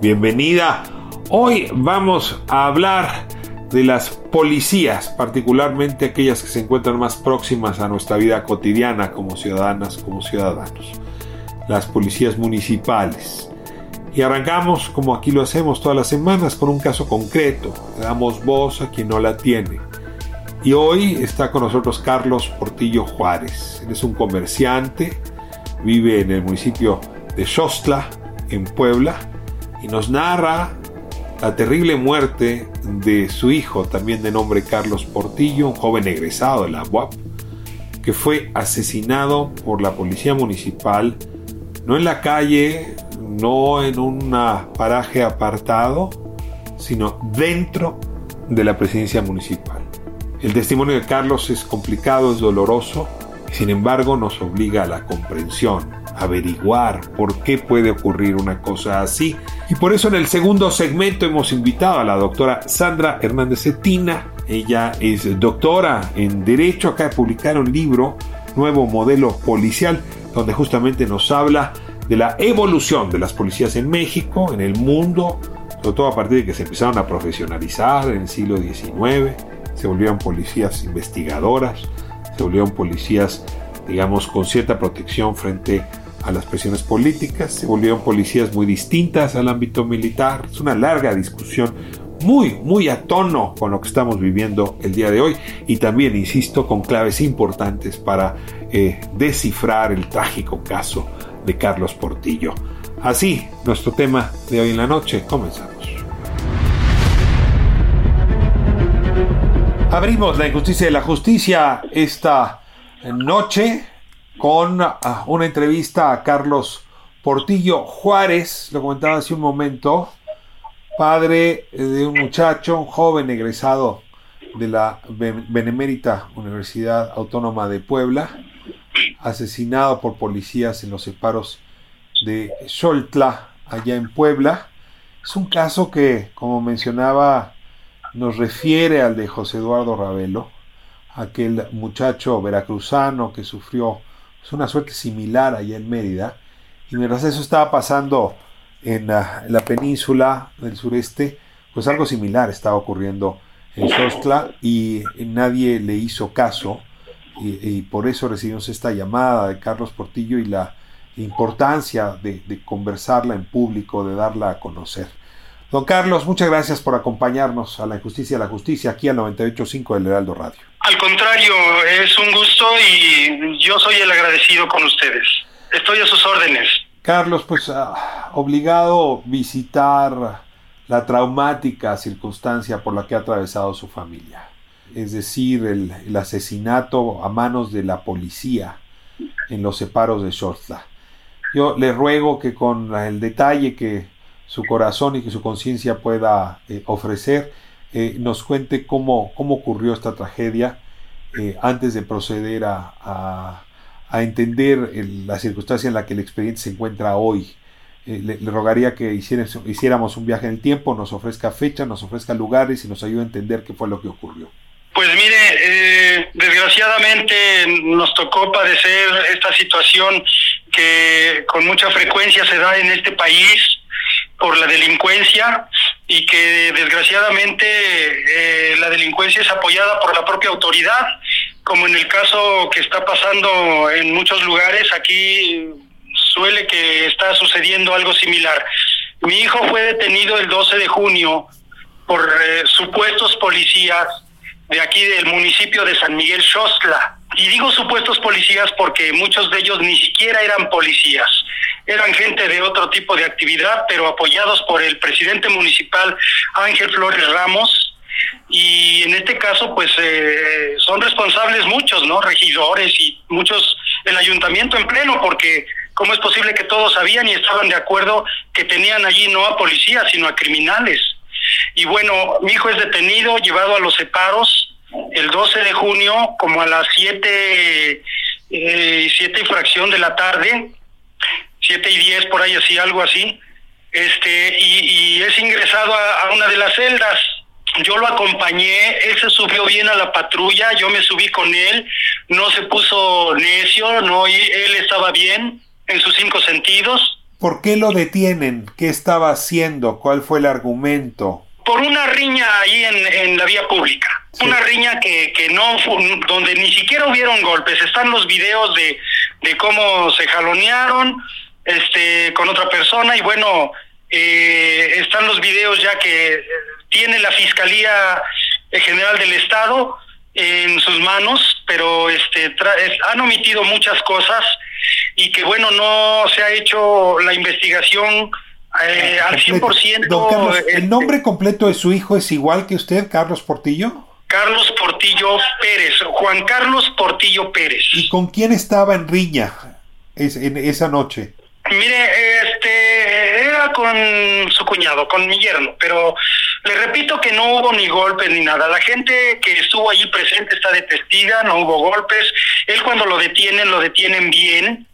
bienvenida. Hoy vamos a hablar de las policías, particularmente aquellas que se encuentran más próximas a nuestra vida cotidiana como ciudadanas, como ciudadanos. Las policías municipales. Y arrancamos, como aquí lo hacemos todas las semanas, con un caso concreto. Le damos voz a quien no la tiene. Y hoy está con nosotros Carlos Portillo Juárez. Él es un comerciante, vive en el municipio de Xostla, en Puebla, y nos narra la terrible muerte de su hijo, también de nombre Carlos Portillo, un joven egresado de la UAP, que fue asesinado por la policía municipal, no en la calle, no en un paraje apartado, sino dentro de la presidencia municipal. El testimonio de Carlos es complicado, es doloroso, y sin embargo nos obliga a la comprensión, averiguar por qué puede ocurrir una cosa así. Y por eso en el segundo segmento hemos invitado a la doctora Sandra Hernández Cetina. Ella es doctora en Derecho, acaba de publicar un libro, Nuevo Modelo Policial, donde justamente nos habla de la evolución de las policías en México, en el mundo, sobre todo a partir de que se empezaron a profesionalizar en el siglo XIX, se volvieron policías investigadoras, se volvieron policías, digamos, con cierta protección frente a las presiones políticas, se volvieron policías muy distintas al ámbito militar. Es una larga discusión muy, muy a tono con lo que estamos viviendo el día de hoy y también, insisto, con claves importantes para eh, descifrar el trágico caso de Carlos Portillo. Así, nuestro tema de hoy en la noche, comenzamos. Abrimos la injusticia de la justicia esta noche con ah, una entrevista a Carlos Portillo Juárez, lo comentaba hace un momento, padre de un muchacho, un joven egresado de la Benemérita Universidad Autónoma de Puebla, asesinado por policías en los separos de Xoltla, allá en Puebla. Es un caso que, como mencionaba, nos refiere al de José Eduardo Ravelo, aquel muchacho veracruzano que sufrió es una suerte similar allá en Mérida. Y mientras eso estaba pasando en la, península del sureste, pues algo similar estaba ocurriendo en Xostla y nadie le hizo caso. Y, por eso recibimos esta llamada de Carlos Portillo y la importancia de, de conversarla en público, de darla a conocer. Don Carlos, muchas gracias por acompañarnos a la Injusticia de la Justicia aquí al 98.5 del Heraldo Radio. Al contrario, es un gusto y yo soy el agradecido con ustedes. Estoy a sus órdenes. Carlos, pues ah, obligado a visitar la traumática circunstancia por la que ha atravesado su familia. Es decir, el, el asesinato a manos de la policía en los separos de Shortla. Yo le ruego que con el detalle que su corazón y que su conciencia pueda eh, ofrecer, eh, nos cuente cómo, cómo ocurrió esta tragedia eh, antes de proceder a, a, entender la circunstancia en la que el expediente se encuentra hoy. Le, rogaría que hiciéramos un viaje en el tiempo, nos ofrezca fecha, nos ofrezca lugares y nos ayude a entender qué fue lo que ocurrió. Pues mire, desgraciadamente nos tocó padecer esta situación que con mucha frecuencia se da en este país por la delincuencia y que desgraciadamente eh, la delincuencia es apoyada por la propia autoridad. como en el caso que está pasando en muchos lugares, aquí suele que está sucediendo algo similar. Mi hijo fue detenido el 12 de junio por eh, supuestos policías de aquí del municipio de San Miguel Xostla. Y digo supuestos policías porque muchos de ellos ni siquiera eran policías, eran gente de otro tipo de actividad, pero apoyados por el presidente municipal Ángel Flores Ramos. Y en este caso, pues eh, son responsables muchos, ¿no? Regidores y muchos, el ayuntamiento en pleno, porque ¿cómo es posible que todos sabían y estaban de acuerdo que tenían allí no a policías, sino a criminales? Y bueno, mi hijo es detenido, llevado a los separos el 12 de junio, como a las 7, eh, siete y fracción de la tarde, 7 y 10 por ahí así, algo así, este, y, es ingresado a, una de las celdas. Yo lo acompañé, él se subió bien a la patrulla, yo me subí con él, no se puso necio, no, él estaba bien en sus cinco sentidos. ¿Por qué lo detienen? ¿Qué estaba haciendo? ¿Cuál fue el argumento? Por una riña ahí en, en la vía pública. Una riña que, que no, donde ni siquiera hubieron golpes. Están los videos de, de cómo se jalonearon este, con otra persona y bueno, eh, están los videos ya que tiene la Fiscalía General del Estado en sus manos, pero este han omitido muchas cosas y que bueno, no se ha hecho la investigación eh, al 100%. Don Carlos, ¿el este, nombre completo de su hijo es igual que usted, Carlos Portillo? Carlos Portillo Pérez, Juan Carlos Portillo Pérez. ¿Y con quién estaba en riña en esa noche? Mire, este, era con su cuñado, con mi yerno, pero le repito que no hubo ni golpes ni nada. La gente que estuvo allí presente está de testiga, no hubo golpes. Él cuando lo detienen, lo detienen bien.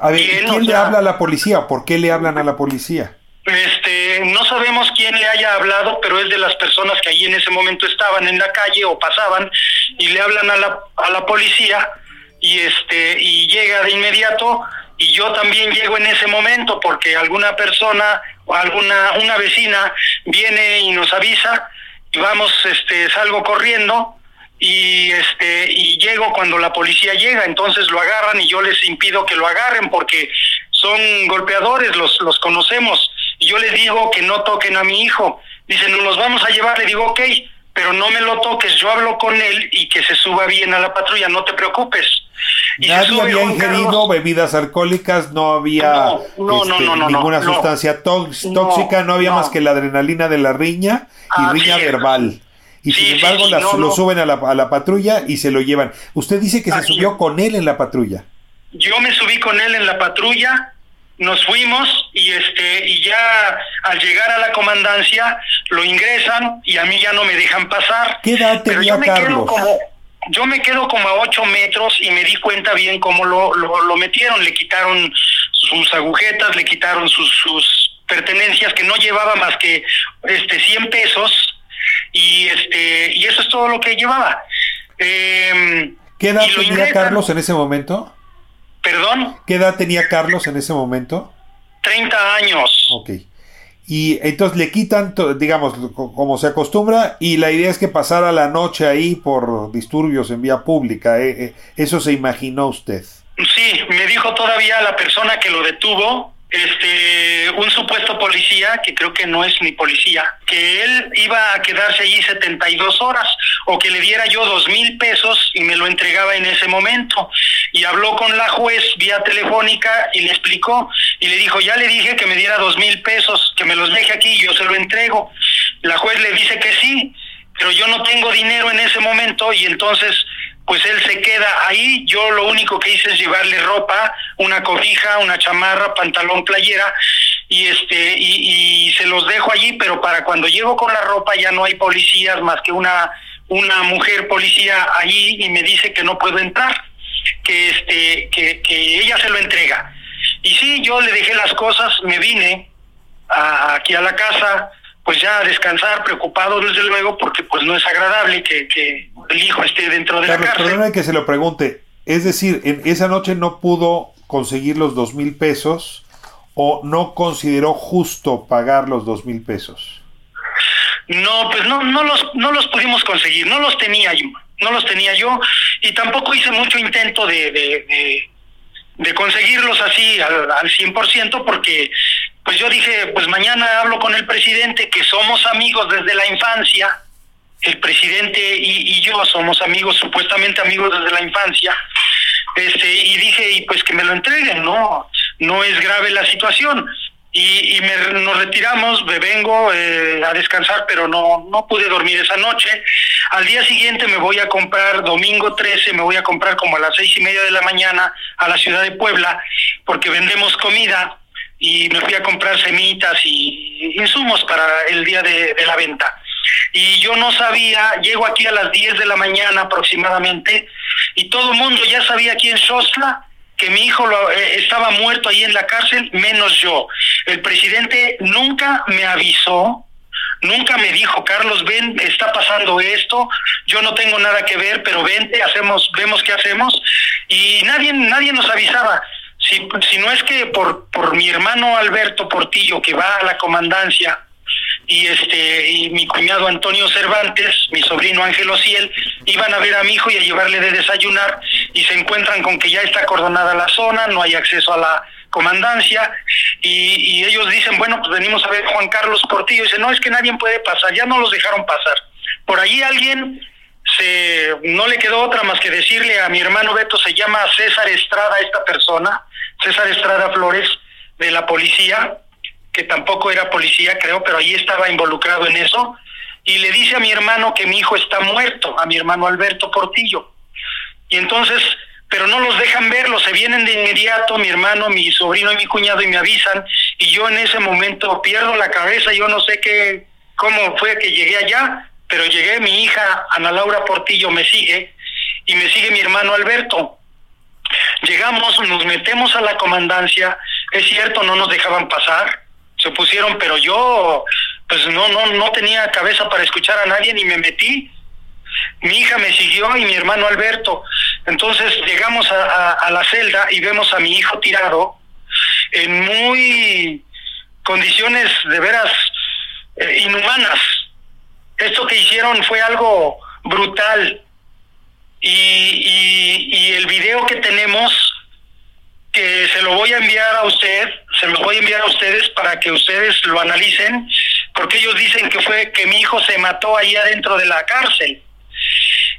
A ver, ¿quién le habla a la policía? ¿Por qué le hablan a la policía? Este, no sabemos quién le haya hablado, pero es de las personas que allí en ese momento estaban en la calle o pasaban y le hablan a la, a la policía y este y llega de inmediato y yo también llego en ese momento porque alguna persona o alguna una vecina viene y nos avisa y vamos este salgo corriendo y este y llego cuando la policía llega. Entonces lo agarran y yo les impido que lo agarren porque son golpeadores los los conocemos y yo les digo que no toquen a mi hijo. Dicen nos los vamos a llevar le digo ok pero no me lo toques yo hablo con él y que se suba bien a la patrulla no te preocupes Nadie había ingerido bebidas alcohólicas, no había este, ninguna sustancia tóxica, no había más que la adrenalina de la riña y riña verbal. Y sin embargo lo suben a la, a la, patrulla y se lo llevan. Usted dice que se subió con él en la patrulla. Yo me subí con él en la patrulla, nos fuimos y este y ya al llegar a la comandancia lo ingresan y a mí ya no me dejan pasar. ¿Qué edad tenía Carlos? yo me quedo como a ocho metros y me di cuenta bien cómo lo, lo, metieron. Le quitaron sus agujetas, le quitaron sus, sus pertenencias que no llevaba más que este 100 pesos y este y eso es todo lo que llevaba. Eh, ¿Qué edad tenía Carlos en ese momento? ¿Perdón? ¿Qué edad tenía Carlos en ese momento? 30 años. Ok y entonces le quitan, digamos, como se acostumbra, y la idea es que pasara la noche ahí por disturbios en vía pública. ¿eh? eh eso se imaginó usted. Sí, me dijo todavía la persona que lo detuvo, este, un supuesto policía, que creo que no es ni policía, que él iba a quedarse allí 72 horas o que le diera yo dos mil pesos y me lo entregaba en ese momento. Y habló con la juez vía telefónica y le explicó y le dijo, ya le dije que me diera dos mil pesos, que me los deje aquí y yo se lo entrego. La juez le dice que sí, pero yo no tengo dinero en ese momento y entonces pues él se queda ahí. Yo lo único que hice es llevarle ropa, una cobija, una chamarra, pantalón, playera y este y, se los dejo allí, pero para cuando llego con la ropa ya no hay policías más que una una mujer policía allí y me dice que no puedo entrar, que este que, que ella se lo entrega. Y sí, yo le dejé las cosas, me vine aquí a la casa, pues ya a descansar, preocupado desde luego, porque pues no es agradable que, que el hijo esté dentro de la cárcel. Perdóname que se lo pregunte, es decir, en esa noche no pudo conseguir los dos mil pesos o no consideró justo pagar los dos mil pesos. No, pues no, no los, no los pudimos conseguir, no los tenía yo, no los tenía yo y tampoco hice mucho intento de, de, de, conseguirlos así al, al 100% porque pues yo dije, pues mañana hablo con el presidente que somos amigos desde la infancia, el presidente y, yo somos amigos, supuestamente amigos desde la infancia, este, y dije, y pues que me lo entreguen, no, no es grave la situación y, y me, nos retiramos, me vengo eh, a descansar, pero no, no pude dormir esa noche. Al día siguiente me voy a comprar, domingo 13, me voy a comprar como a las seis y media de la mañana a la ciudad de Puebla, porque vendemos comida y me fui a comprar semitas y insumos para el día de, la venta. Y yo no sabía, llego aquí a las 10 de la mañana aproximadamente, y todo el mundo ya sabía aquí en Xosla que mi hijo lo, eh, estaba muerto ahí en la cárcel, menos yo. El presidente nunca me avisó, nunca me dijo, Carlos, ven, está pasando esto, yo no tengo nada que ver, pero vente, hacemos, vemos qué hacemos, y nadie, nadie nos avisaba. Si, si no es que por, por mi hermano Alberto Portillo, que va a la comandancia, y este y mi cuñado Antonio Cervantes, mi sobrino Ángel Ociel, iban a ver a mi hijo y a llevarle de desayunar y se encuentran con que ya está acordonada la zona, no hay acceso a la comandancia y, ellos dicen, bueno, pues venimos a ver Juan Carlos Portillo, y dice, no, es que nadie puede pasar, ya no los dejaron pasar. Por ahí alguien se no le quedó otra más que decirle a mi hermano Beto, se llama César Estrada esta persona, César Estrada Flores, de la policía, que tampoco era policía, creo, pero ahí estaba involucrado en eso, y le dice a mi hermano que mi hijo está muerto, a mi hermano Alberto Portillo. Y entonces, pero no los dejan verlo, se vienen de inmediato, mi hermano, mi sobrino y mi cuñado, y me avisan, y yo en ese momento pierdo la cabeza, yo no sé qué, cómo fue que llegué allá, pero llegué, mi hija Ana Laura Portillo me sigue, y me sigue mi hermano Alberto. Llegamos, nos metemos a la comandancia, es cierto, no nos dejaban pasar, se pusieron, pero yo pues no, no, no tenía cabeza para escuchar a nadie ni me metí. Mi hija me siguió y mi hermano Alberto. Entonces llegamos a, la celda y vemos a mi hijo tirado en muy condiciones de veras eh, inhumanas. Esto que hicieron fue algo brutal. Y, y, y el video que tenemos que se lo voy a enviar a usted, se lo voy a enviar a ustedes para que ustedes lo analicen, porque ellos dicen que fue que mi hijo se mató ahí adentro de la cárcel.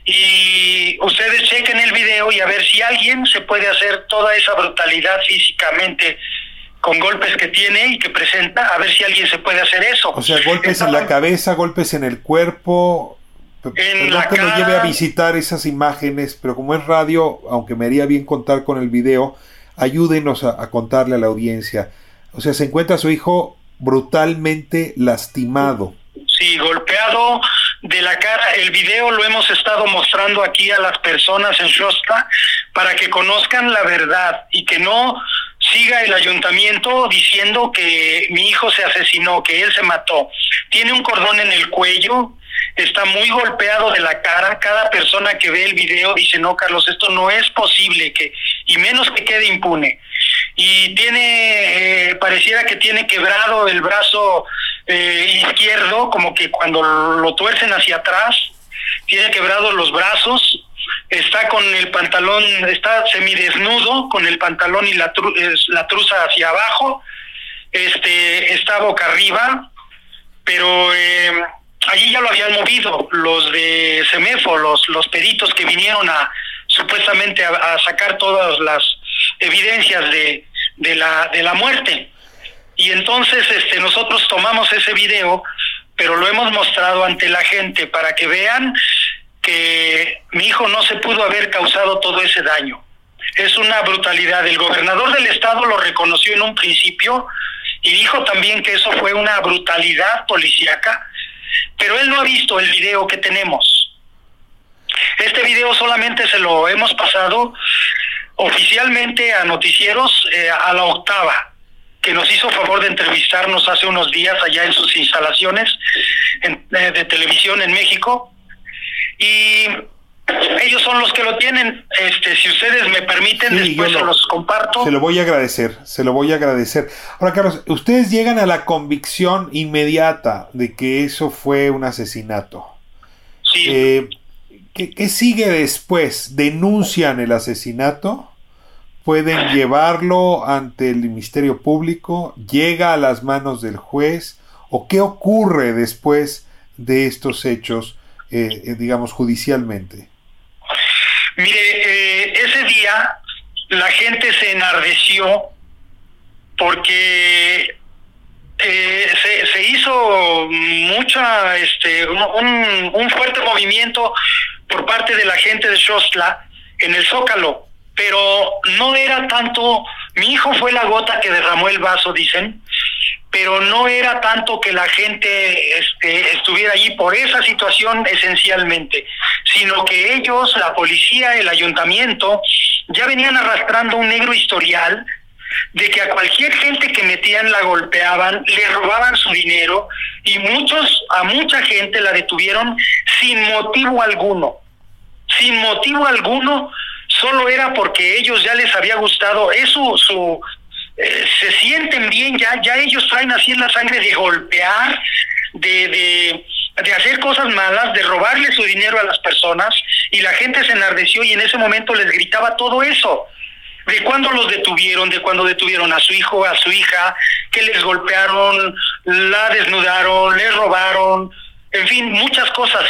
Y ustedes chequen el video y a ver si alguien se puede hacer toda esa brutalidad físicamente con golpes que tiene y que presenta, a ver si alguien se puede hacer eso. O sea, golpes en la cabeza, golpes en el cuerpo. En la que cara... lleve a visitar esas imágenes, pero como es radio, aunque me haría bien contar con el video, ayúdenos a, a, contarle a la audiencia. O sea, se encuentra su hijo brutalmente lastimado. Sí, golpeado de la cara. El video lo hemos estado mostrando aquí a las personas en Shostka para que conozcan la verdad y que no siga el ayuntamiento diciendo que mi hijo se asesinó, que él se mató. Tiene un cordón en el cuello, está muy golpeado de la cara. Cada persona que ve el video dice, no, Carlos, esto no es posible, que y menos que quede impune. Y tiene, eh, pareciera que tiene quebrado el brazo eh, izquierdo, como que cuando lo tuercen hacia atrás, tiene quebrados los brazos, está con el pantalón, está semidesnudo, con el pantalón y la, tru la truza hacia abajo, este, está boca arriba, pero eh, allí ya lo habían movido los de Semefo, los, los peritos que vinieron a supuestamente a, sacar todas las evidencias de, de, la, de la muerte. Y entonces este, nosotros tomamos ese video, pero lo hemos mostrado ante la gente para que vean que mi hijo no se pudo haber causado todo ese daño. Es una brutalidad. El gobernador del estado lo reconoció en un principio y dijo también que eso fue una brutalidad policíaca, pero él no ha visto el video que tenemos. Este video solamente se lo hemos pasado oficialmente a noticieros eh, a la octava, que nos hizo favor de entrevistarnos hace unos días allá en sus instalaciones en, eh, de televisión en México. Y ellos son los que lo tienen. Este, si ustedes me permiten, sí, después lo, se los comparto. Se lo voy a agradecer, se lo voy a agradecer. Ahora, Carlos, ustedes llegan a la convicción inmediata de que eso fue un asesinato. Sí. Eh, ¿Qué, sigue después? ¿Denuncian el asesinato? ¿Pueden llevarlo ante el Ministerio Público? ¿Llega a las manos del juez? ¿O qué ocurre después de estos hechos, eh, eh, digamos, judicialmente? Mire, eh, ese día la gente se enardeció porque se, se, hizo mucha, este, un, un, fuerte movimiento por parte de la gente de Shostla en el Zócalo, pero no era tanto, mi hijo fue la gota que derramó el vaso, dicen, pero no era tanto que la gente este, estuviera allí por esa situación esencialmente, sino que ellos, la policía, el ayuntamiento, ya venían arrastrando un negro historial de que a cualquier gente que metían la golpeaban, le robaban su dinero y muchos, a mucha gente la detuvieron sin motivo alguno, sin motivo alguno, solo era porque ellos ya les había gustado, eso su, eh, se sienten bien, ya, ya ellos traen así en la sangre de golpear, de, de, de hacer cosas malas, de robarle su dinero a las personas, y la gente se enardeció y en ese momento les gritaba todo eso. De cuando los detuvieron, de cuando detuvieron a su hijo, a su hija, que les golpearon, la desnudaron, les robaron, en fin, muchas cosas.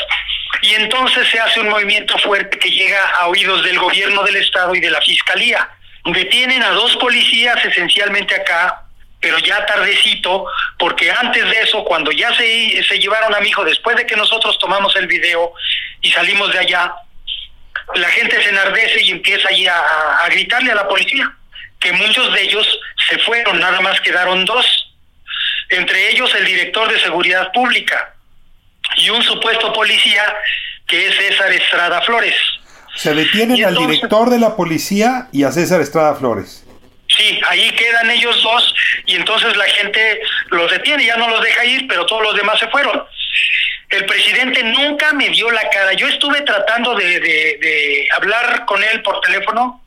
Y entonces se hace un movimiento fuerte que llega a oídos del gobierno del Estado y de la Fiscalía Detienen a dos policías esencialmente acá, pero ya tardecito, porque antes de eso, cuando ya se, se llevaron a mi hijo, después de que nosotros tomamos el video y salimos de allá, la gente se enardece y empieza allí a, a gritarle a la policía, que muchos de ellos se fueron, nada más quedaron dos, entre ellos el director de seguridad pública y un supuesto policía que es César Estrada Flores. Se detienen al director de la policía y a César Estrada Flores. Sí, ahí quedan ellos dos y entonces la gente los detiene, ya no los deja ir, pero todos los demás se fueron. El presidente nunca me dio la cara. Yo estuve tratando de, de hablar con él por teléfono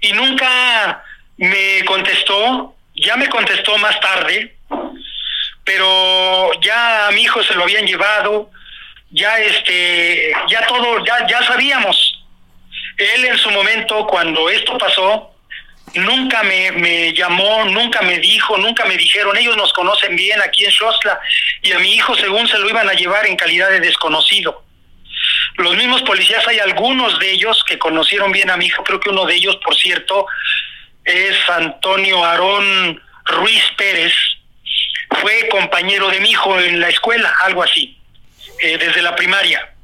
y nunca me contestó. Ya me contestó más tarde, pero ya a mi hijo se lo habían llevado, ya este, ya todo, ya, ya sabíamos él en su momento, cuando esto pasó, nunca me, me, llamó, nunca me dijo, nunca me dijeron, ellos nos conocen bien aquí en Xosla y a mi hijo según se lo iban a llevar en calidad de desconocido. Los mismos policías, hay algunos de ellos que conocieron bien a mi hijo, creo que uno de ellos, por cierto, es Antonio Aarón Ruiz Pérez, fue compañero de mi hijo en la escuela, algo así, eh, desde la primaria.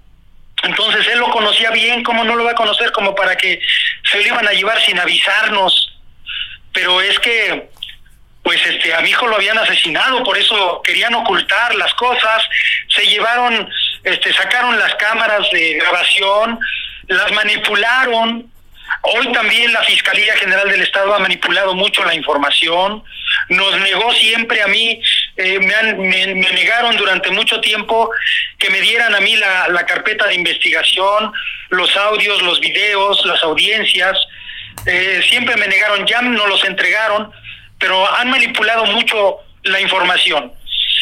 Entonces él lo conocía bien, ¿cómo no lo va a conocer? Como para que se lo iban a llevar sin avisarnos. Pero es que, pues este, a mi hijo lo habían asesinado, por eso querían ocultar las cosas, se llevaron, este, sacaron las cámaras de grabación, las manipularon, Hoy también la Fiscalía General del Estado ha manipulado mucho la información, nos negó siempre a mí, eh, me, han, me, negaron durante mucho tiempo que me dieran a mí la, la, carpeta de investigación, los audios, los videos, las audiencias, eh, siempre me negaron, ya no los entregaron, pero han manipulado mucho la información.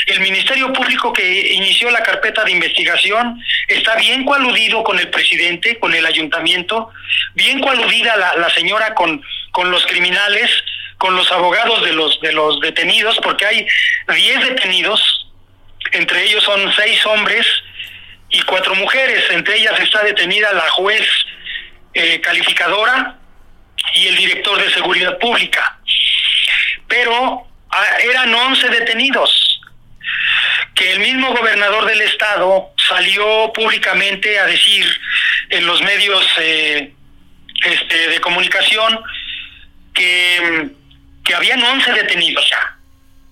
El Ministerio Público que inició la carpeta de investigación está bien coaludido con el presidente, con el ayuntamiento, bien coaludida la, la señora con, con los criminales, con los abogados de los, de los detenidos, porque hay 10 detenidos, entre ellos son seis hombres y cuatro mujeres, entre ellas está detenida la juez eh, calificadora y el director de seguridad pública. Pero ah, eran 11 detenidos que el mismo gobernador del estado salió públicamente a decir en los medios eh, este, de comunicación que, que habían 11 detenidos ya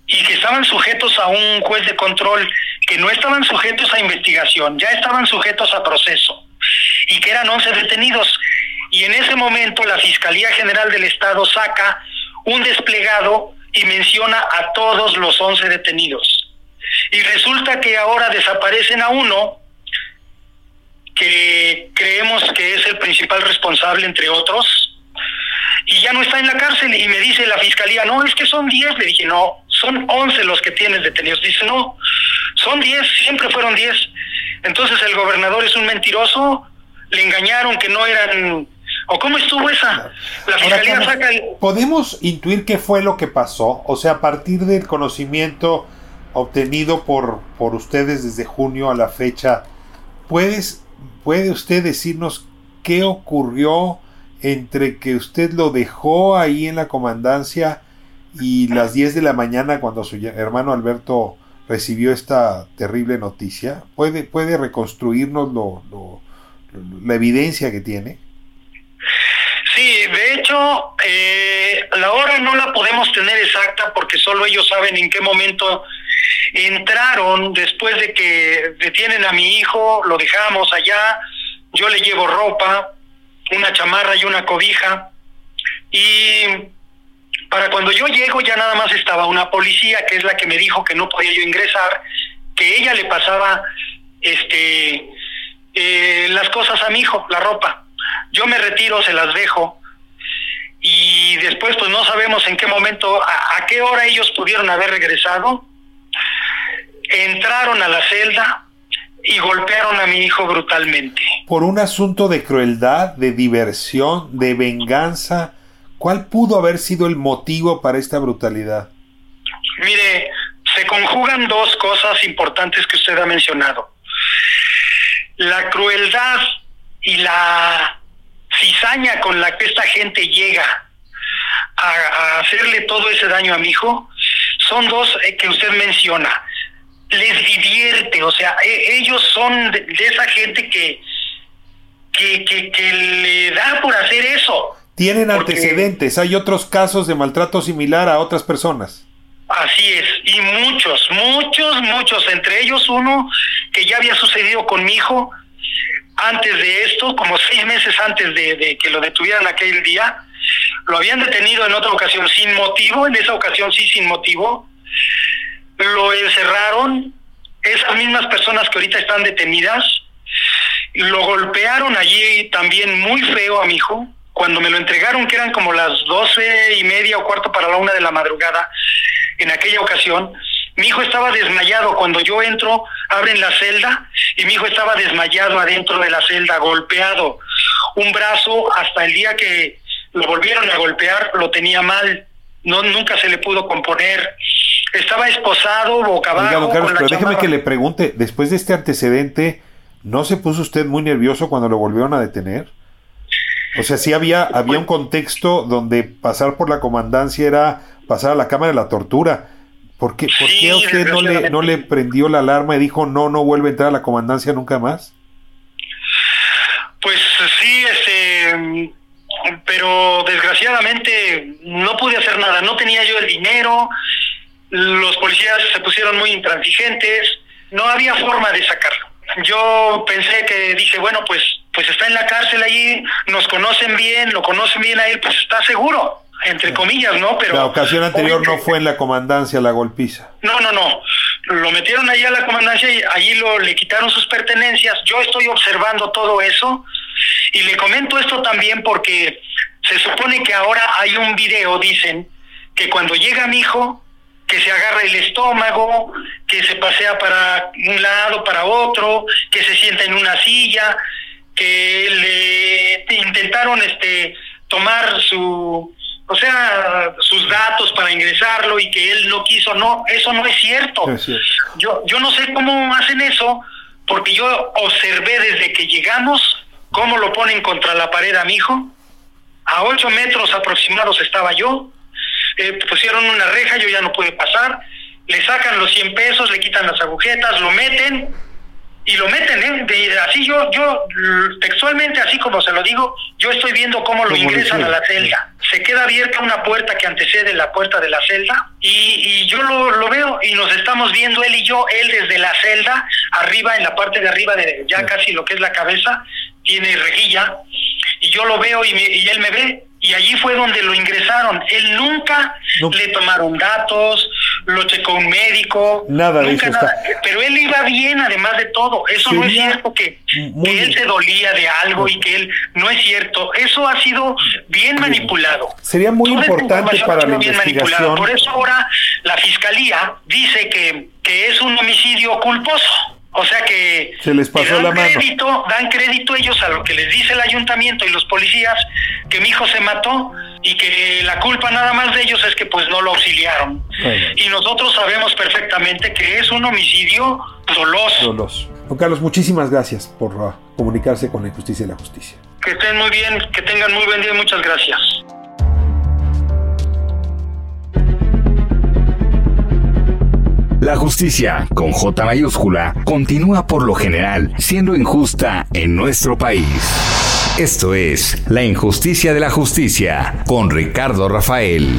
y que estaban sujetos a un juez de control, que no estaban sujetos a investigación, ya estaban sujetos a proceso y que eran 11 detenidos. Y en ese momento la Fiscalía General del Estado saca un desplegado y menciona a todos los 11 detenidos y resulta que ahora desaparecen a uno que creemos que es el principal responsable entre otros y ya no está en la cárcel y me dice la fiscalía, no, es que son 10, le dije, no, son 11 los que tienes detenidos, dice, no, son 10, siempre fueron 10. Entonces el gobernador es un mentiroso, le engañaron, que no eran... ¿O cómo estuvo esa? La fiscalía saca el... ¿Podemos intuir qué fue lo que pasó? O sea, a partir del conocimiento obtenido por, por ustedes desde junio a la fecha, ¿puedes, ¿puede usted decirnos qué ocurrió entre que usted lo dejó ahí en la comandancia y las 10 de la mañana cuando su hermano Alberto recibió esta terrible noticia? ¿Puede, puede reconstruirnos lo, lo, la evidencia que tiene? Sí, de hecho, eh, la hora no la podemos tener exacta porque solo ellos saben en qué momento entraron después de que detienen a mi hijo, lo dejamos allá, yo le llevo ropa, una chamarra y una cobija, y para cuando yo llego ya nada más estaba una policía que es la que me dijo que no podía yo ingresar, que ella le pasaba este eh, las cosas a mi hijo, la ropa. Yo me retiro, se las dejo y después pues no sabemos en qué momento, a qué hora ellos pudieron haber regresado entraron a la celda y golpearon a mi hijo brutalmente. Por un asunto de crueldad, de diversión, de venganza, ¿cuál pudo haber sido el motivo para esta brutalidad? Mire, se conjugan dos cosas importantes que usted ha mencionado. La crueldad y la cizaña con la que esta gente llega a, hacerle todo ese daño a mi hijo son dos eh, que usted menciona les divierte, o sea, e, ellos son de, esa gente que, que, le da por hacer eso. Tienen antecedentes, hay otros casos de maltrato similar a otras personas. Así es, y muchos, muchos, muchos, entre ellos uno que ya había sucedido con mi hijo antes de esto, como seis meses antes de, de que lo detuvieran aquel día, lo habían detenido en otra ocasión sin motivo, en esa ocasión sí sin motivo, lo encerraron, esas mismas personas que ahorita están detenidas, lo golpearon allí también muy feo a mi hijo. Cuando me lo entregaron, que eran como las doce y media o cuarto para la una de la madrugada, en aquella ocasión, mi hijo estaba desmayado. Cuando yo entro, abren la celda y mi hijo estaba desmayado adentro de la celda, golpeado. Un brazo, hasta el día que lo volvieron a golpear, lo tenía mal. No, nunca se le pudo componer estaba esposado boca abajo. pero déjeme que le pregunte, después de este antecedente, ¿no se puso usted muy nervioso cuando lo volvieron a detener? O sea, sí había, había un contexto donde pasar por la comandancia era pasar a la cámara de la tortura. ¿Por qué, ¿por qué a usted no le, no le prendió la alarma y dijo no, no vuelve a entrar a la comandancia nunca más? Pues sí, este, pero desgraciadamente no pude hacer nada, no tenía yo el dinero, los policías se pusieron muy intransigentes, no había forma de sacarlo. Yo pensé que dije, bueno, pues pues está en la cárcel allí, nos conocen bien, lo conocen bien a él, pues está seguro, entre comillas, ¿no? Pero la ocasión anterior no fue en la comandancia la golpiza. No, no, no. Lo metieron allí a la comandancia y allí lo le quitaron sus pertenencias. Yo estoy observando todo eso y le comento esto también porque se supone que ahora hay un video, dicen, que cuando llega mi hijo que se agarra el estómago, que se pasea para un lado, para otro, que se sienta en una silla, que le intentaron este tomar su o sea, sus datos para ingresarlo y que él no quiso, no, eso no es cierto. Yo yo no sé cómo hacen eso porque yo observé desde que llegamos cómo lo ponen contra la pared a mi hijo. A ocho metros aproximados estaba yo eh, pusieron una reja, yo ya no pude pasar, le sacan los 100 pesos, le quitan las agujetas, lo meten y lo meten, ¿eh? así yo, yo textualmente, así como se lo digo, yo estoy viendo cómo lo ingresan a la celda. Se queda abierta una puerta que antecede la puerta de la celda y, y yo lo, lo, veo y nos estamos viendo él y yo, él desde la celda, arriba, en la parte de arriba de ya casi lo que es la cabeza, tiene rejilla y yo lo veo y, y él me ve y allí fue donde lo ingresaron. Él nunca le tomaron datos, lo checó un médico, nada nunca nada. Pero él iba bien, además de todo. Eso no es cierto que, él se dolía de algo y que él no es cierto. Eso ha sido bien manipulado. Sería muy importante para la investigación. Por eso ahora la fiscalía dice que, que es un homicidio culposo O sea que se les pasó dan la mano. crédito, dan crédito ellos a lo que les dice el ayuntamiento y los policías que mi hijo se mató y que la culpa nada más de ellos es que pues no lo auxiliaron. Y nosotros sabemos perfectamente que es un homicidio doloso. Doloso. Don Carlos, muchísimas gracias por uh, comunicarse con la injusticia y la justicia. Que estén muy bien, que tengan muy buen día, muchas gracias. La justicia, con J mayúscula, continúa por lo general siendo injusta en nuestro país. Esto es La injusticia de la justicia con Ricardo Rafael.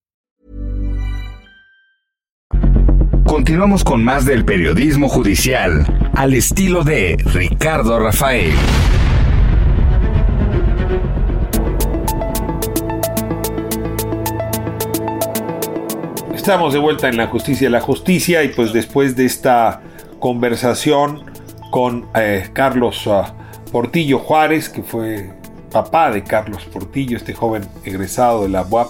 Continuamos con más del periodismo judicial al estilo de Ricardo Rafael. Estamos de vuelta en la justicia de la justicia y pues después de esta conversación con eh, Carlos uh, Portillo Juárez, que fue papá de Carlos Portillo, este joven egresado de la UAP,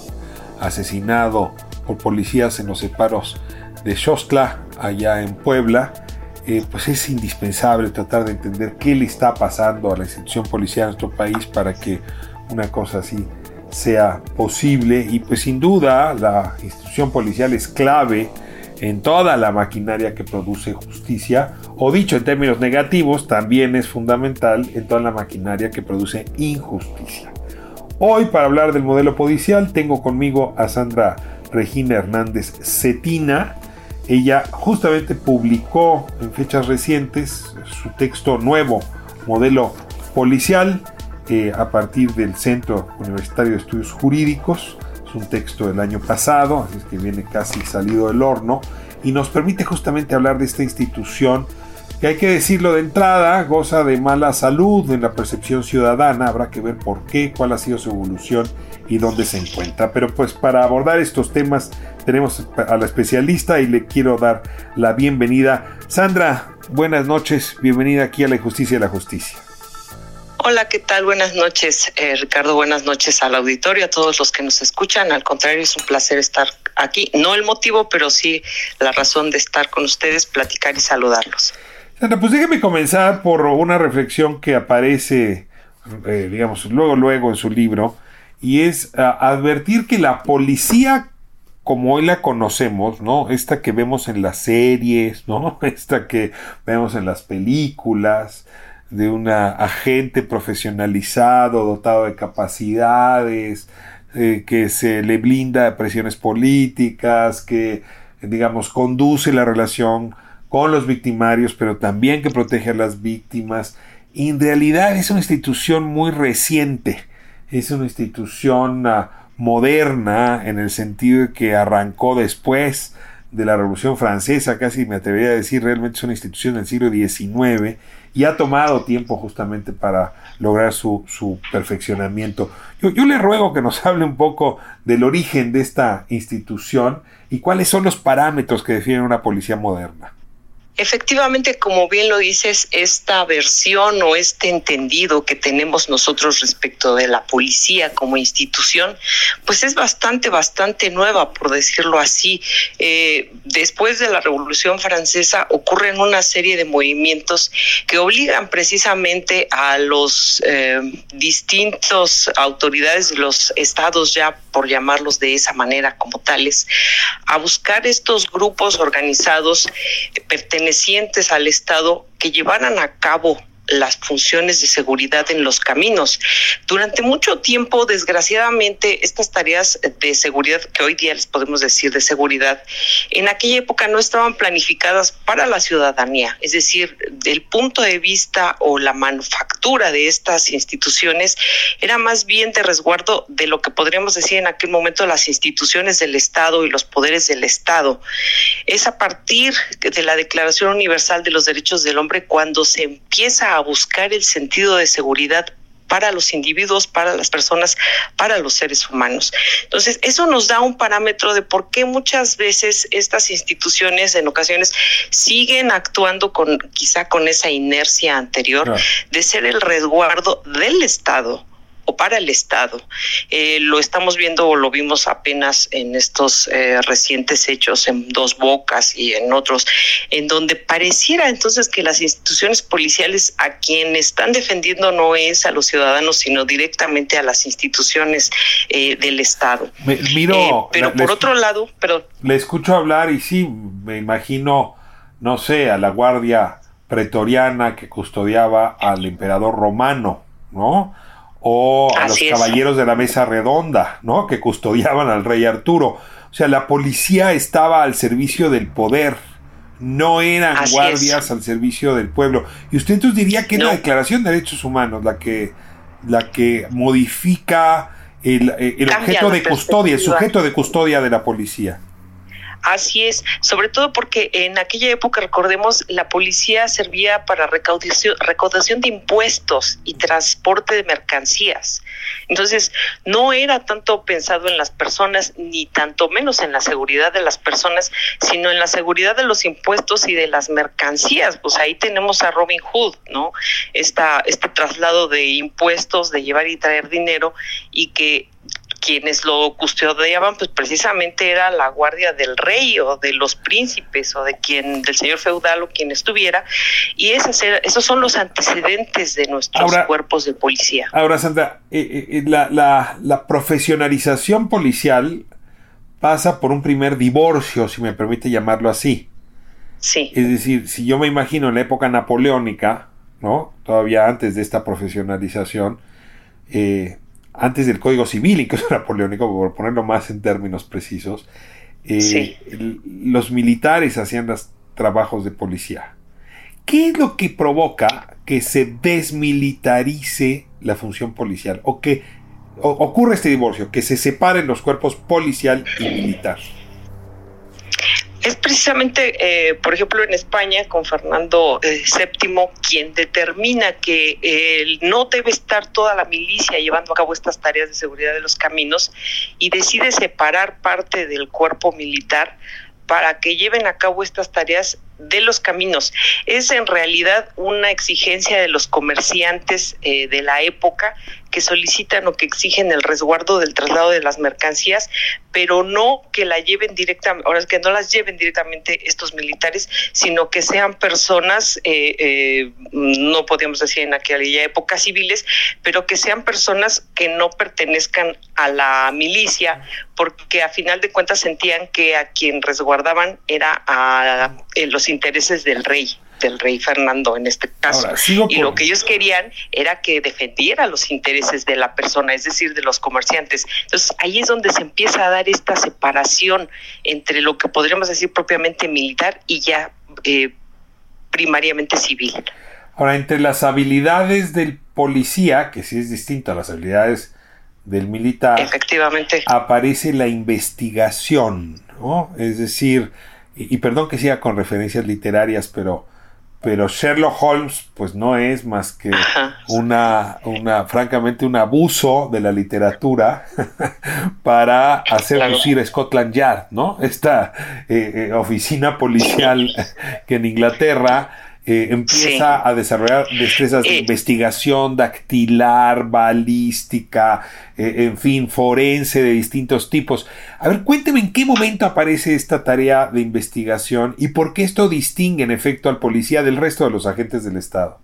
asesinado por policías en los separos de Xostla, allá en Puebla, eh, pues es indispensable tratar de entender qué le está pasando a la institución policial en nuestro país para que una cosa así sea posible y pues sin duda la institución policial es clave en toda la maquinaria que produce justicia o dicho en términos negativos también es fundamental en toda la maquinaria que produce injusticia. Hoy para hablar del modelo policial tengo conmigo a Sandra Regina Hernández Cetina. Ella justamente publicó en fechas recientes su texto nuevo, modelo policial, eh, a partir del Centro Universitario de Estudios Jurídicos. Es un texto del año pasado, así es que viene casi salido del horno y nos permite justamente hablar de esta institución que hay que decirlo de entrada, goza de mala salud en la percepción ciudadana, habrá que ver por qué, cuál ha sido su evolución y dónde se encuentra. Pero pues para abordar estos temas tenemos a la especialista y le quiero dar la bienvenida. Sandra, buenas noches, bienvenida aquí a la Injusticia de la Justicia. Hola, ¿qué tal? Buenas noches, eh, Ricardo. Buenas noches al auditorio, a todos los que nos escuchan. Al contrario, es un placer estar aquí. No el motivo, pero sí la razón de estar con ustedes, platicar y saludarlos. Sandra, pues déjeme comenzar por una reflexión que aparece, eh, digamos, luego, luego en su libro, y es uh, advertir que la policía como hoy la conocemos, ¿no? Esta que vemos en las series, ¿no? Esta que vemos en las películas, de un agente profesionalizado, dotado de capacidades, eh, que se le blinda de presiones políticas, que, digamos, conduce la relación con los victimarios, pero también que protege a las víctimas. En realidad es una institución muy reciente, es una institución uh, moderna en el sentido de que arrancó después de la Revolución Francesa, casi me atrevería a decir, realmente es una institución del siglo XIX y ha tomado tiempo justamente para lograr su, su perfeccionamiento. Yo, yo, le ruego que nos hable un poco del origen de esta institución y cuáles son los parámetros que definen una policía moderna. Efectivamente, como bien lo dices, esta versión o este entendido que tenemos nosotros respecto de la policía como institución, pues es bastante, bastante nueva, por decirlo así. Eh, después de la Revolución Francesa ocurren una serie de movimientos que obligan precisamente a los eh, distintos autoridades de los estados, ya por llamarlos de esa manera como tales, a buscar estos grupos organizados pertenecientes al Estado que llevaran a cabo las funciones de seguridad en los caminos. Durante mucho tiempo, desgraciadamente, estas tareas de seguridad, que hoy día les podemos decir de seguridad, en aquella época no estaban planificadas para la ciudadanía. Es decir, del punto de vista o la manufactura de estas instituciones era más bien de resguardo de lo que podríamos decir en aquel momento las instituciones del Estado y los poderes del Estado. Es a partir de la Declaración Universal de los Derechos del Hombre cuando se empieza a buscar el sentido de seguridad para los individuos, para las personas, para los seres humanos. Entonces, eso nos da un parámetro de por qué muchas veces estas instituciones en ocasiones siguen actuando con quizá con esa inercia anterior de ser el resguardo del Estado o para el Estado. Eh, lo estamos viendo o lo vimos apenas en estos eh, recientes hechos en Dos Bocas y en otros, en donde pareciera entonces que las instituciones policiales a quien están defendiendo no es a los ciudadanos, sino directamente a las instituciones eh, del Estado. miro, pero por otro lado, pero le escucho hablar y sí, me imagino, no sé, a la guardia pretoriana que custodiaba al emperador romano, ¿no? O a los caballeros de la mesa redonda, ¿no? Que custodiaban al rey Arturo. O sea, la policía estaba al servicio del poder, no eran guardias al servicio del pueblo. Y usted entonces diría que es la Declaración de Derechos Humanos la que, la que modifica el, el objeto de custodia, el sujeto de custodia de la policía. Así es, sobre todo porque en aquella época, recordemos, la policía servía para recaudación, recaudación de impuestos y transporte de mercancías. Entonces, no era tanto pensado en las personas, ni tanto menos en la seguridad de las personas, sino en la seguridad de los impuestos y de las mercancías. Pues ahí tenemos a Robin Hood, ¿no? Esta, este traslado de impuestos, de llevar y traer dinero, y que quienes lo custodiaban pues precisamente era la guardia del rey o de los príncipes o de quien del señor feudal o quien estuviera y esas esos son los antecedentes de nuestros cuerpos de policía. Ahora Sandra, eh, eh, eh, la, la, la profesionalización policial pasa por un primer divorcio, si me permite llamarlo así. Sí. Es decir, si yo me imagino en la época napoleónica, ¿no? Todavía antes de esta profesionalización, eh, antes del Código Civil, incluso napoleónico, por ponerlo más en términos precisos, eh, los militares hacían los trabajos de policía. ¿Qué es lo que provoca que se desmilitarice la función policial? ¿O que ocurre este divorcio? Que se separen los cuerpos policial y militar es precisamente, eh, por ejemplo, en España, con Fernando VII, eh, quien determina que eh, no debe estar toda la milicia llevando a cabo estas tareas de seguridad de los caminos y decide separar parte del cuerpo militar para que lleven a cabo estas tareas de los caminos. Es en realidad una exigencia de los comerciantes de la época que solicitan o que exigen el resguardo del traslado de las mercancías, pero no que la lleven directamente, ahora es que no las lleven directamente estos militares, sino que sean personas, eh, eh, no podemos decir en aquella época civiles, pero que sean personas que no pertenezcan a la milicia, porque a final de cuentas sentían que a quien resguardaban era a, eh, los intereses del rey del rey Fernando en este caso. y lo que ellos querían era que defendiera los intereses de la persona, es decir, de los comerciantes. Entonces ahí es donde se empieza a dar esta separación entre lo que podríamos decir propiamente militar y ya eh, primariamente civil. Ahora, entre las habilidades del policía, que sí es distinto a las habilidades del militar, efectivamente aparece la investigación, ¿no? Es decir, y, y, perdón que siga con referencias literarias, pero pero Sherlock Holmes pues no es más que una, una francamente un abuso de la literatura para hacer lucir a Scotland Yard, ¿no? Esta eh, eh, oficina policial que en Inglaterra eh, empieza a desarrollar destrezas de investigación dactilar, balística, eh, en fin, forense de distintos tipos. A ver, cuénteme en qué momento aparece esta tarea de investigación y por qué esto distingue en efecto al policía del resto de los agentes del Estado.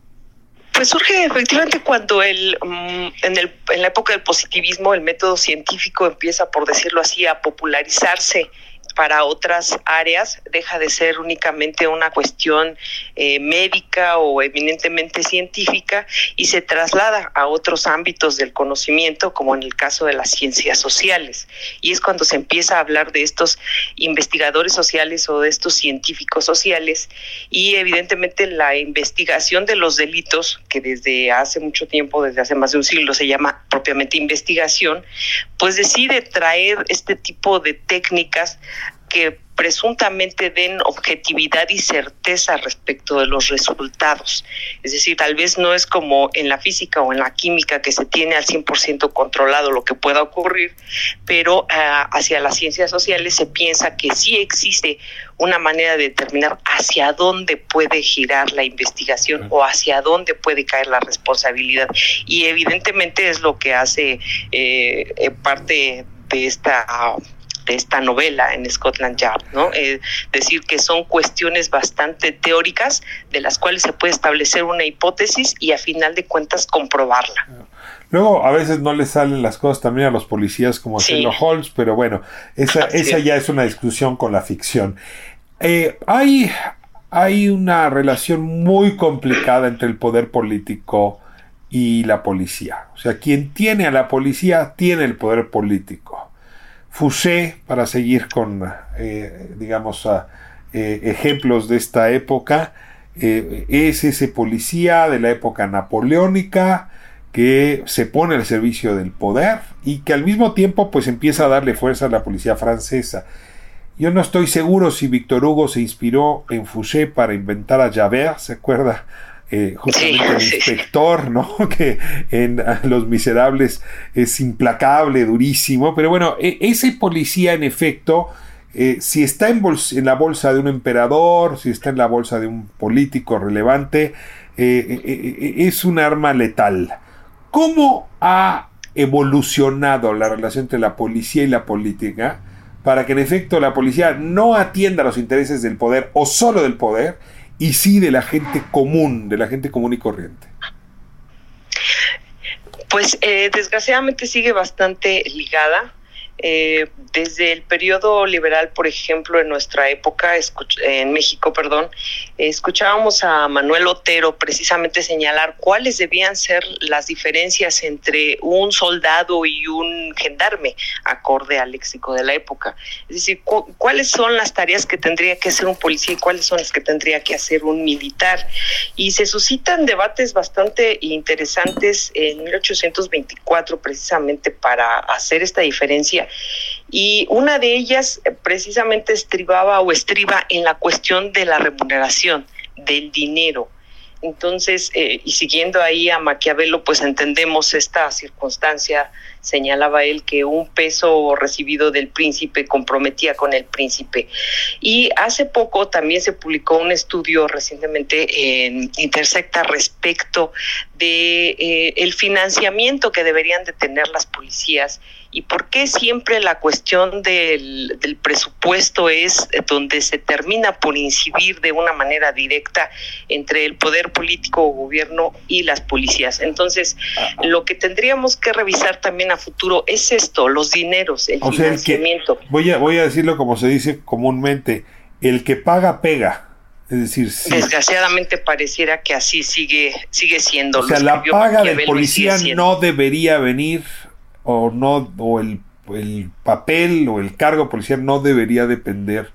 Pues surge efectivamente cuando el, mm, en, el, en la época del positivismo el método científico empieza, por decirlo así, a popularizarse para otras áreas, deja de ser únicamente una cuestión eh, médica o eminentemente científica y se traslada a otros ámbitos del conocimiento, como en el caso de las ciencias sociales. Y es cuando se empieza a hablar de estos investigadores sociales o de estos científicos sociales y evidentemente la investigación de los delitos, que desde hace mucho tiempo, desde hace más de un siglo, se llama propiamente investigación, pues decide traer este tipo de técnicas que presuntamente den objetividad y certeza respecto de los resultados. Es decir, tal vez no es como en la física o en la química que se tiene al 100% controlado lo que pueda ocurrir, pero ah, hacia las ciencias sociales se piensa que sí existe una manera de determinar hacia dónde puede girar la investigación o hacia dónde puede caer la responsabilidad. Y evidentemente es lo que hace eh, eh, parte de esta de esta novela en Scotland Yard, ¿no? Es decir, que son cuestiones bastante teóricas de las cuales se puede establecer una hipótesis y a final de cuentas comprobarla. Luego a veces no le salen las cosas también a los policías como sí. Sherlock Holmes, pero bueno, esa, esa ya es una discusión con la ficción. Eh, hay, hay una relación muy complicada entre el poder político y la policía. O sea, quien tiene a la policía tiene el poder político. Fusé, para seguir con, eh, digamos, eh, ejemplos de esta época, eh, es ese policía de la época napoleónica que se pone al servicio del poder y que al mismo tiempo pues empieza a darle fuerza a la policía francesa. Yo no estoy seguro si Víctor Hugo se inspiró en Fouché para inventar a Javert, ¿se acuerda? Eh, justamente el inspector, ¿no? Que en Los Miserables es implacable, durísimo, pero bueno, e ese policía en efecto, eh, si está en, en, la bolsa de un emperador, si está en la bolsa de un político relevante, eh, es un arma letal. ¿Cómo ha evolucionado la relación entre la policía y la política para que en efecto la policía no atienda los intereses del poder o solo del poder y sí de la gente común, de la gente común y corriente? Pues eh, desgraciadamente sigue bastante ligada eh, desde el periodo liberal, por ejemplo, en nuestra época, en México, perdón, escuchábamos a Manuel Otero precisamente señalar cuáles debían ser las diferencias entre un soldado y un gendarme, acorde al léxico de la época. Es decir, cu cuáles son las tareas que tendría que hacer un policía y cuáles son las que tendría que hacer un militar. Y se suscitan debates bastante interesantes en 1824, precisamente para hacer esta diferencia y una de ellas eh, precisamente estribaba o estriba en la cuestión de la remuneración, del dinero. Entonces, eh, y siguiendo ahí a Maquiavelo, pues entendemos esta circunstancia, señalaba él que un peso recibido del príncipe comprometía con el príncipe. Y hace poco también se publicó un estudio recientemente en Intersecta respecto de eh, el financiamiento que deberían de tener las policías y por qué siempre la cuestión del, del, presupuesto es donde se termina por incidir de una manera directa entre el poder político o gobierno y las policías. Entonces, lo que tendríamos que revisar también a futuro es esto, los dineros, el o financiamiento. Sea, el que, voy, a, voy a decirlo como se dice comúnmente, el que paga pega. Es decir, sí. desgraciadamente pareciera que así sigue sigue siendo. O sea, la paga del policía no debería venir o no o el, el, papel o el cargo policial no debería depender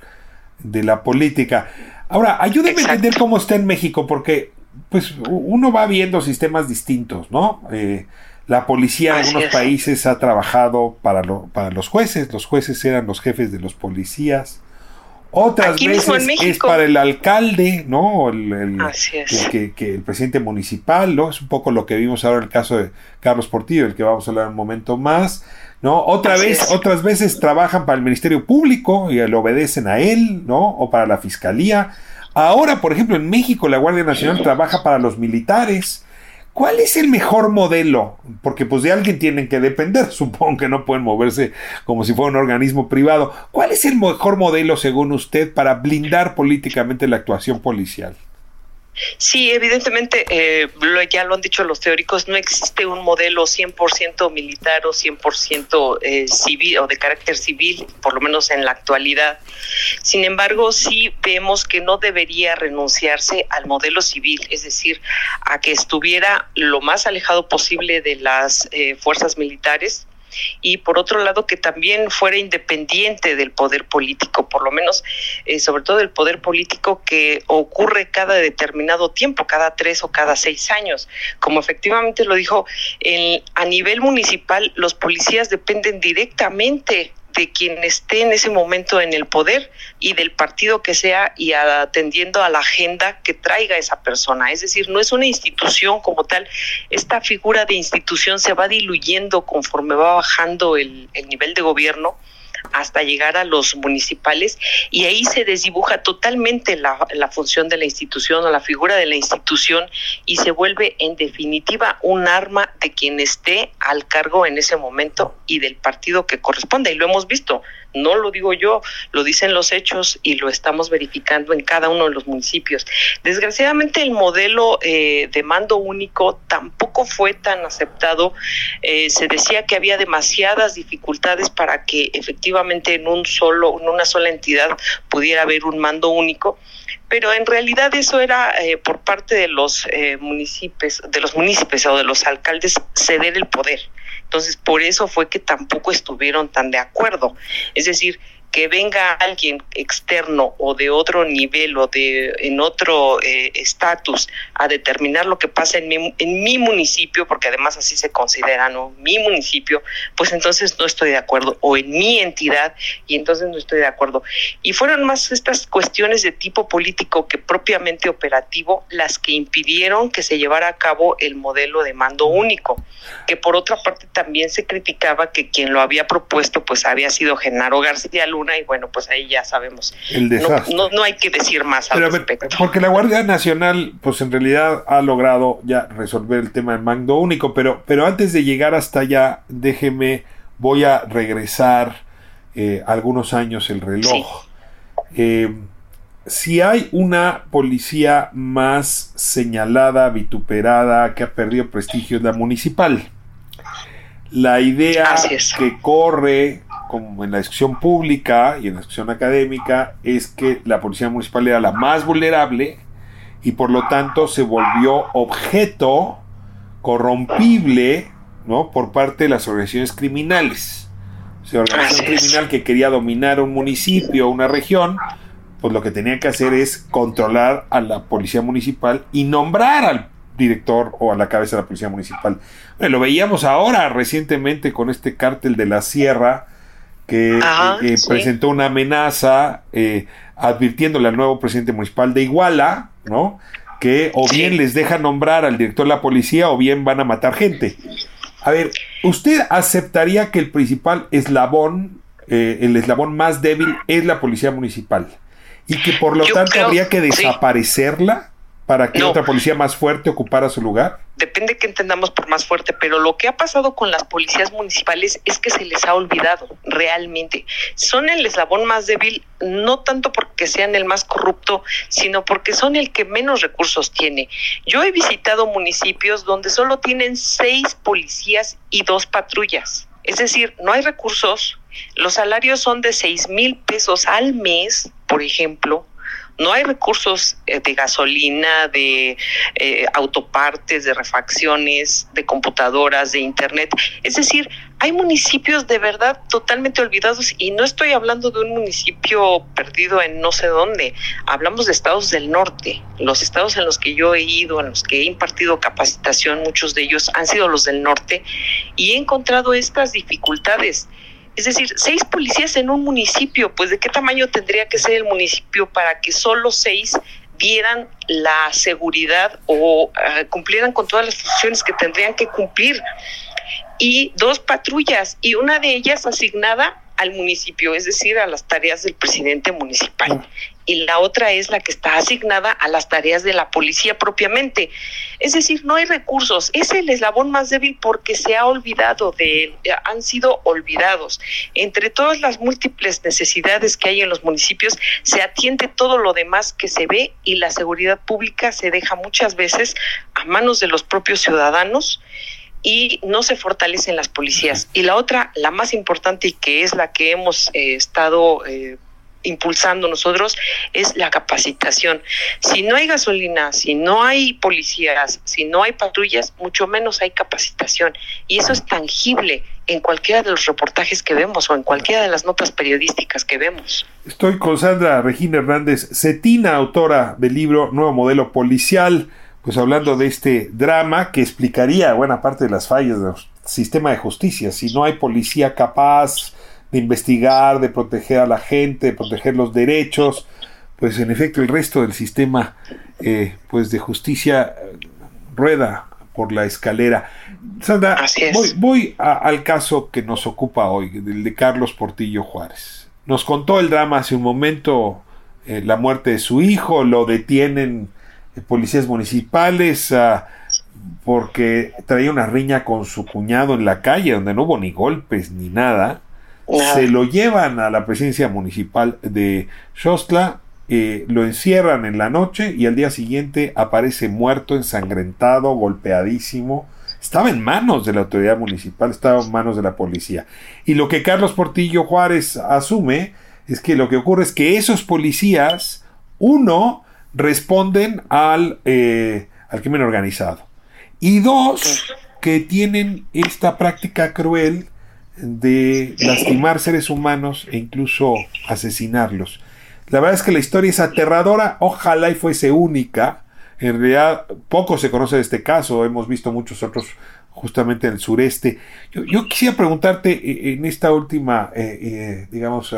de la política. Ahora, ayúdeme Exacto. a entender cómo está en México, porque pues uno va viendo sistemas distintos, ¿no? Eh, la policía en algunos países ha trabajado para, lo, para los jueces, los jueces eran los jefes de los policías. Otras Aquí veces es para el alcalde, ¿no? El, el, el que, que, el presidente municipal, ¿no? Es un poco lo que vimos ahora en el caso de Carlos Portillo, del que vamos a hablar un momento más, ¿no? Otra Así vez, es. otras veces trabajan para el Ministerio Público y le obedecen a él, ¿no? O para la Fiscalía. Ahora, por ejemplo, en México la Guardia Nacional trabaja para los militares. ¿Cuál es el mejor modelo? Porque pues de alguien tienen que depender, supongo que no pueden moverse como si fuera un organismo privado. ¿Cuál es el mejor modelo según usted para blindar políticamente la actuación policial? Sí, evidentemente, eh, ya lo han dicho los teóricos, no existe un modelo 100% militar o 100% eh, civil o de carácter civil, por lo menos en la actualidad. Sin embargo, sí vemos que no debería renunciarse al modelo civil, es decir, a que estuviera lo más alejado posible de las eh, fuerzas militares y por otro lado que también fuera independiente del poder político, por lo menos eh, sobre todo el poder político que ocurre cada determinado tiempo, cada tres o cada seis años. Como efectivamente lo dijo, a nivel municipal los policías dependen directamente de quien esté en ese momento en el poder y del partido que sea y atendiendo a la agenda que traiga esa persona. Es decir, no es una institución como tal. Esta figura de institución se va diluyendo conforme va bajando el, el nivel de gobierno hasta llegar a los municipales y ahí se desdibuja totalmente la, la, función de la institución o la figura de la institución y se vuelve en definitiva un arma de quien esté al cargo en ese momento y del partido que corresponde. Y lo hemos visto no lo digo yo, lo dicen los hechos y lo estamos verificando en cada uno de los municipios. Desgraciadamente el modelo eh, de mando único tampoco fue tan aceptado. Eh, se decía que había demasiadas dificultades para que efectivamente en un solo, en una sola entidad pudiera haber un mando único pero en realidad eso era eh, por parte de los municipios, de los municipios o de los alcaldes ceder el poder. Entonces, por eso fue que tampoco estuvieron tan de acuerdo. Es decir, que venga alguien externo o de otro nivel o de en otro eh, estatus a determinar lo que pasa en mi, en mi municipio, porque además así se considera, ¿no? Mi municipio, pues entonces no estoy de acuerdo, o en mi entidad, y entonces no estoy de acuerdo. Y fueron más estas cuestiones de tipo político que propiamente operativo las que impidieron que se llevara a cabo el modelo de mando único, que por otra parte también se criticaba que quien lo había propuesto pues había sido Genaro García Luna, y bueno, pues ahí ya sabemos. El No, no, hay que decir más al respecto. porque la Guardia Nacional, pues en realidad ha logrado ya resolver el tema del mando único, pero, pero antes de llegar hasta allá, déjeme, voy a regresar eh, algunos años el reloj. Eh, si hay una policía más señalada, vituperada, que ha perdido prestigio, es la municipal. La idea que corre como en la discusión pública y en la discusión académica es que la policía municipal era la más vulnerable y por lo tanto se volvió objeto corrompible ¿no? por parte de las organizaciones criminales. O sea, organización criminal que quería dominar un municipio o una región, pues lo que tenía que hacer es controlar a la policía municipal y nombrar al director o a la cabeza de la policía municipal. lo veíamos ahora recientemente con este cártel de la sierra que eh, presentó una amenaza eh, advirtiéndole al nuevo presidente municipal de Iguala, ¿no? Que o bien les deja nombrar al director de la policía o bien van a matar gente. A ver, ¿usted aceptaría que el principal eslabón, eh, el eslabón más débil es la policía municipal? Y que por lo tanto habría que desaparecerla para que otra policía más fuerte ocupara su lugar? Depende que entendamos por más fuerte, pero lo que ha pasado con las policías municipales es que se les ha olvidado realmente. Son el eslabón más débil, no tanto porque sean el más corrupto, sino porque son el que menos recursos tiene. Yo he visitado municipios donde solo tienen seis policías y dos patrullas. Es decir, no hay recursos, los salarios son de seis mil pesos al mes, por ejemplo, no hay recursos eh, de gasolina, de eh, autopartes, de refacciones, de computadoras, de internet. Es decir, hay municipios de verdad totalmente olvidados y no estoy hablando de un municipio perdido en no sé dónde. Hablamos de estados del norte. Los estados en los que yo he ido, en los que he impartido capacitación, muchos de ellos han sido los del norte y he encontrado estas dificultades. Es decir, seis policías en un municipio, pues de qué tamaño tendría que ser el municipio para que solo seis dieran la seguridad o ah, cumplieran con todas las funciones que tendrían que cumplir. Y dos patrullas, y una de ellas asignada al municipio, es decir, a las tareas del presidente municipal. y la otra es la que está asignada a las tareas de la policía propiamente. Es decir, no hay recursos. Es el eslabón más débil porque se ha olvidado de él, han sido olvidados. Entre todas las múltiples necesidades que hay en los municipios, se atiende todo lo demás que se ve y la seguridad pública se deja muchas veces a manos de los propios ciudadanos y no se fortalecen las policías. Y la otra, la más importante y que es la que hemos eh, estado eh, impulsando nosotros es la capacitación. Si no hay gasolina, si no hay policías, si no hay patrullas, mucho menos hay capacitación. Y eso es tangible en cualquiera de los reportajes que vemos o en cualquiera de las notas periodísticas que vemos. Estoy con Sandra Regina Hernández Cetina, autora del libro Nuevo Modelo Policial, pues hablando de este drama que explicaría buena parte de las fallas del sistema de justicia. Si no hay policía capaz, de investigar, de proteger a la gente, de proteger los derechos, pues en efecto el resto del sistema eh, pues de justicia eh, rueda por la escalera. Sandra, voy, al caso que nos ocupa hoy, el de Carlos Portillo Juárez. Nos contó el drama hace un momento, eh, la muerte de su hijo, lo detienen policías municipales ah, porque traía una riña con su cuñado en la calle, donde no hubo ni golpes ni nada se lo llevan a la presidencia municipal de Xostla, eh, lo encierran en la noche y al día siguiente aparece muerto, ensangrentado, golpeadísimo. Estaba en manos de la autoridad municipal, estaba en manos de la policía. Y lo que Carlos Portillo Juárez asume es que lo que ocurre es que esos policías, uno, responden al, eh, al crimen organizado. Y dos, que tienen esta práctica cruel de lastimar seres humanos e incluso asesinarlos. La verdad es que la historia es aterradora, ojalá y fuese única. En realidad, poco se conoce de este caso, hemos visto muchos otros justamente en el sureste. Yo, quisiera preguntarte eh, en esta última, eh, eh, digamos,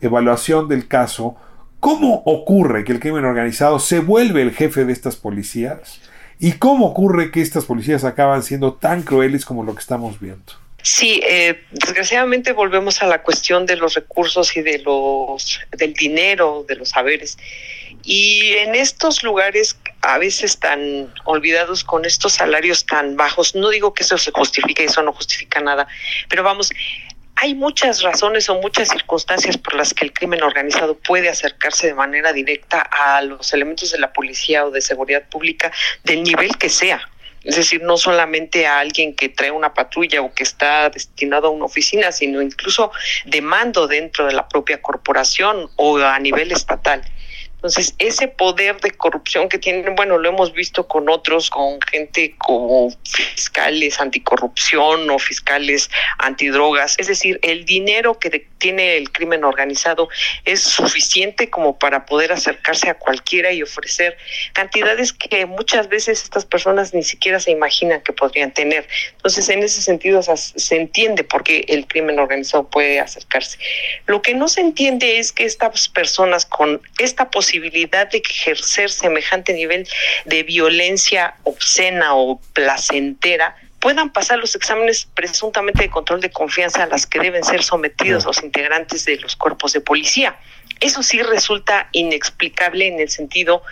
evaluación del caso, ¿cómo ocurre que el crimen organizado se vuelve el jefe de estas policías? ¿Y cómo ocurre que estas policías acaban siendo tan crueles como lo que estamos viendo? Sí, eh, desgraciadamente volvemos a la cuestión de los recursos y de los del dinero, de los saberes. Y en estos lugares a veces tan olvidados con estos salarios tan bajos, no digo que eso se justifique, eso no justifica nada, pero vamos, hay muchas razones o muchas circunstancias por las que el crimen organizado puede acercarse de manera directa a los elementos de la policía o de seguridad pública del nivel que sea. Es decir, no solamente a alguien que trae una patrulla o que está destinado a una oficina, sino incluso de mando dentro de la propia corporación o a nivel estatal. Entonces, ese poder de corrupción que tienen, bueno, lo hemos visto con otros, con gente como fiscales anticorrupción o fiscales antidrogas. Es decir, el dinero que tiene el crimen organizado es suficiente como para poder acercarse a cualquiera y ofrecer cantidades que muchas veces estas personas ni siquiera se imaginan que podrían tener. Entonces, en ese sentido, se entiende por qué el crimen organizado puede acercarse. Lo que no se entiende es que estas personas con esta posibilidad posibilidad de ejercer semejante nivel de violencia obscena o placentera puedan pasar los exámenes presuntamente de control de confianza a las que deben ser sometidos los integrantes de los cuerpos de policía. Eso sí resulta inexplicable en el sentido,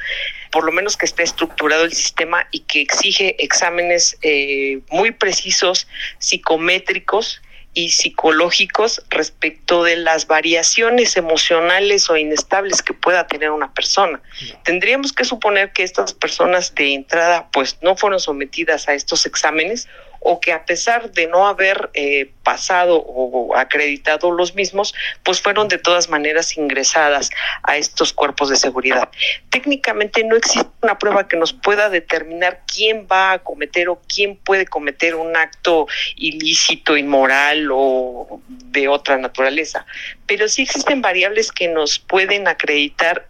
por lo menos que esté estructurado el sistema y que exige exámenes eh, muy precisos, psicométricos, y psicológicos respecto de las variaciones emocionales o inestables que pueda tener una persona. Tendríamos que suponer que estas personas de entrada pues no fueron sometidas a estos exámenes o que a pesar de no haber eh, pasado o acreditado los mismos, pues fueron de todas maneras ingresadas a estos cuerpos de seguridad. Técnicamente no existe una prueba que nos pueda determinar quién va a cometer o quién puede cometer un acto ilícito, inmoral o de otra naturaleza, pero sí existen variables que nos pueden acreditar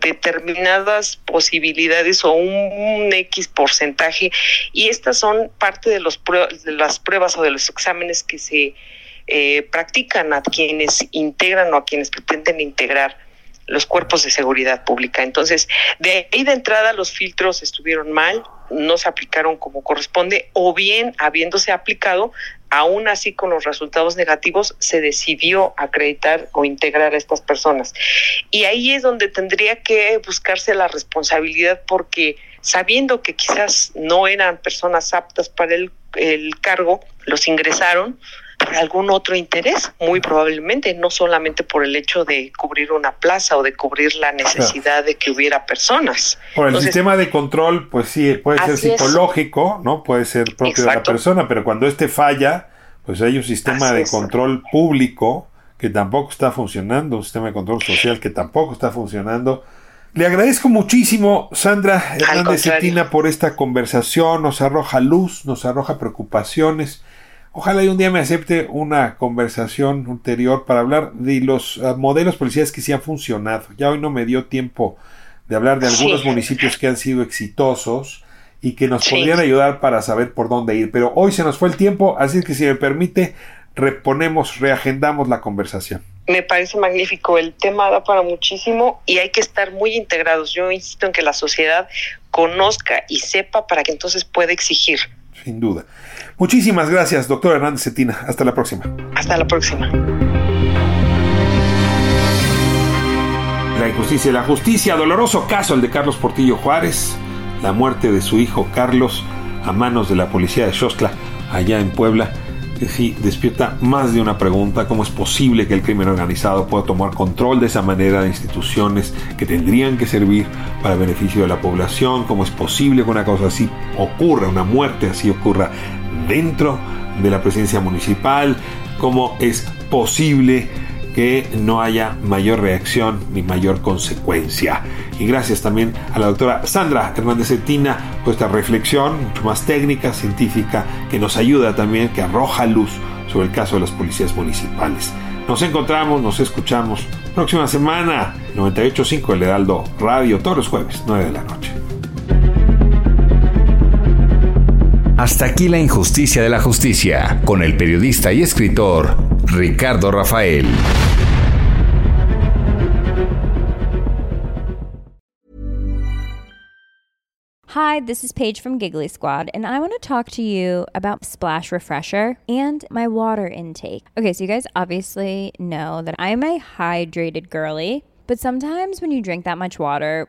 determinadas posibilidades o un, X porcentaje y estas son parte de, los de las pruebas o de los exámenes que se eh, practican a quienes integran o a quienes pretenden integrar los cuerpos de seguridad pública. Entonces, de ahí de entrada los filtros estuvieron mal, no se aplicaron como corresponde, o bien, habiéndose aplicado, aún así con los resultados negativos, se decidió acreditar o integrar a estas personas. Y ahí es donde tendría que buscarse la responsabilidad porque sabiendo que quizás no eran personas aptas para el, el cargo, los ingresaron por algún otro interés, muy probablemente, no solamente por el hecho de cubrir una plaza o de cubrir la necesidad de que hubiera personas. Por el sistema de control, pues sí, puede ser psicológico, ¿no? Puede ser propio de la persona, pero cuando este falla, pues hay un sistema de control público que tampoco está funcionando, un sistema de control social que tampoco está funcionando. Le agradezco muchísimo, Sandra Hernández Cetina, por esta conversación. Nos arroja luz, nos arroja preocupaciones. Ojalá y un día me acepte una conversación ulterior para hablar de los ah, modelos policiales que sí han funcionado. Ya hoy no me dio tiempo de hablar de algunos municipios que han sido exitosos y que nos podrían ayudar para saber por dónde ir. Pero hoy se nos fue el tiempo, así que si me permite, reponemos, reagendamos la conversación. Me parece magnífico, el tema da para muchísimo y hay que estar muy integrados. Yo insisto en que la sociedad conozca y sepa para que entonces pueda exigir. Sin duda. Muchísimas gracias, doctor Hernández Cetina. Hasta la próxima. Hasta la próxima. La injusticia y la justicia, doloroso caso el de Carlos Portillo Juárez, la muerte de su hijo Carlos a manos de la policía de Xostla, allá en Puebla sí despierta más de una pregunta, cómo es posible que el crimen organizado pueda tomar control de esa manera de instituciones que tendrían que servir para beneficio de la población, cómo es posible que una cosa así ocurra, una muerte así ocurra dentro de la presidencia municipal, cómo es posible que no haya mayor reacción ni mayor consecuencia. Y gracias también a la doctora Sandra Hernández Cetina por esta reflexión mucho más técnica, científica, que nos ayuda también, que arroja luz sobre el caso de las policías municipales. Nos encontramos, nos escuchamos próxima semana, 98.5 El Heraldo Radio, todos los jueves, 9 de la noche. Hasta aquí la injusticia de la justicia, con el periodista y escritor Ricardo Rafael. Hi, this is Paige from Giggly Squad, and I want to talk to you about Splash Refresher and my water intake. Okay, so you guys obviously know that I'm a hydrated girly, but sometimes when you drink that much water,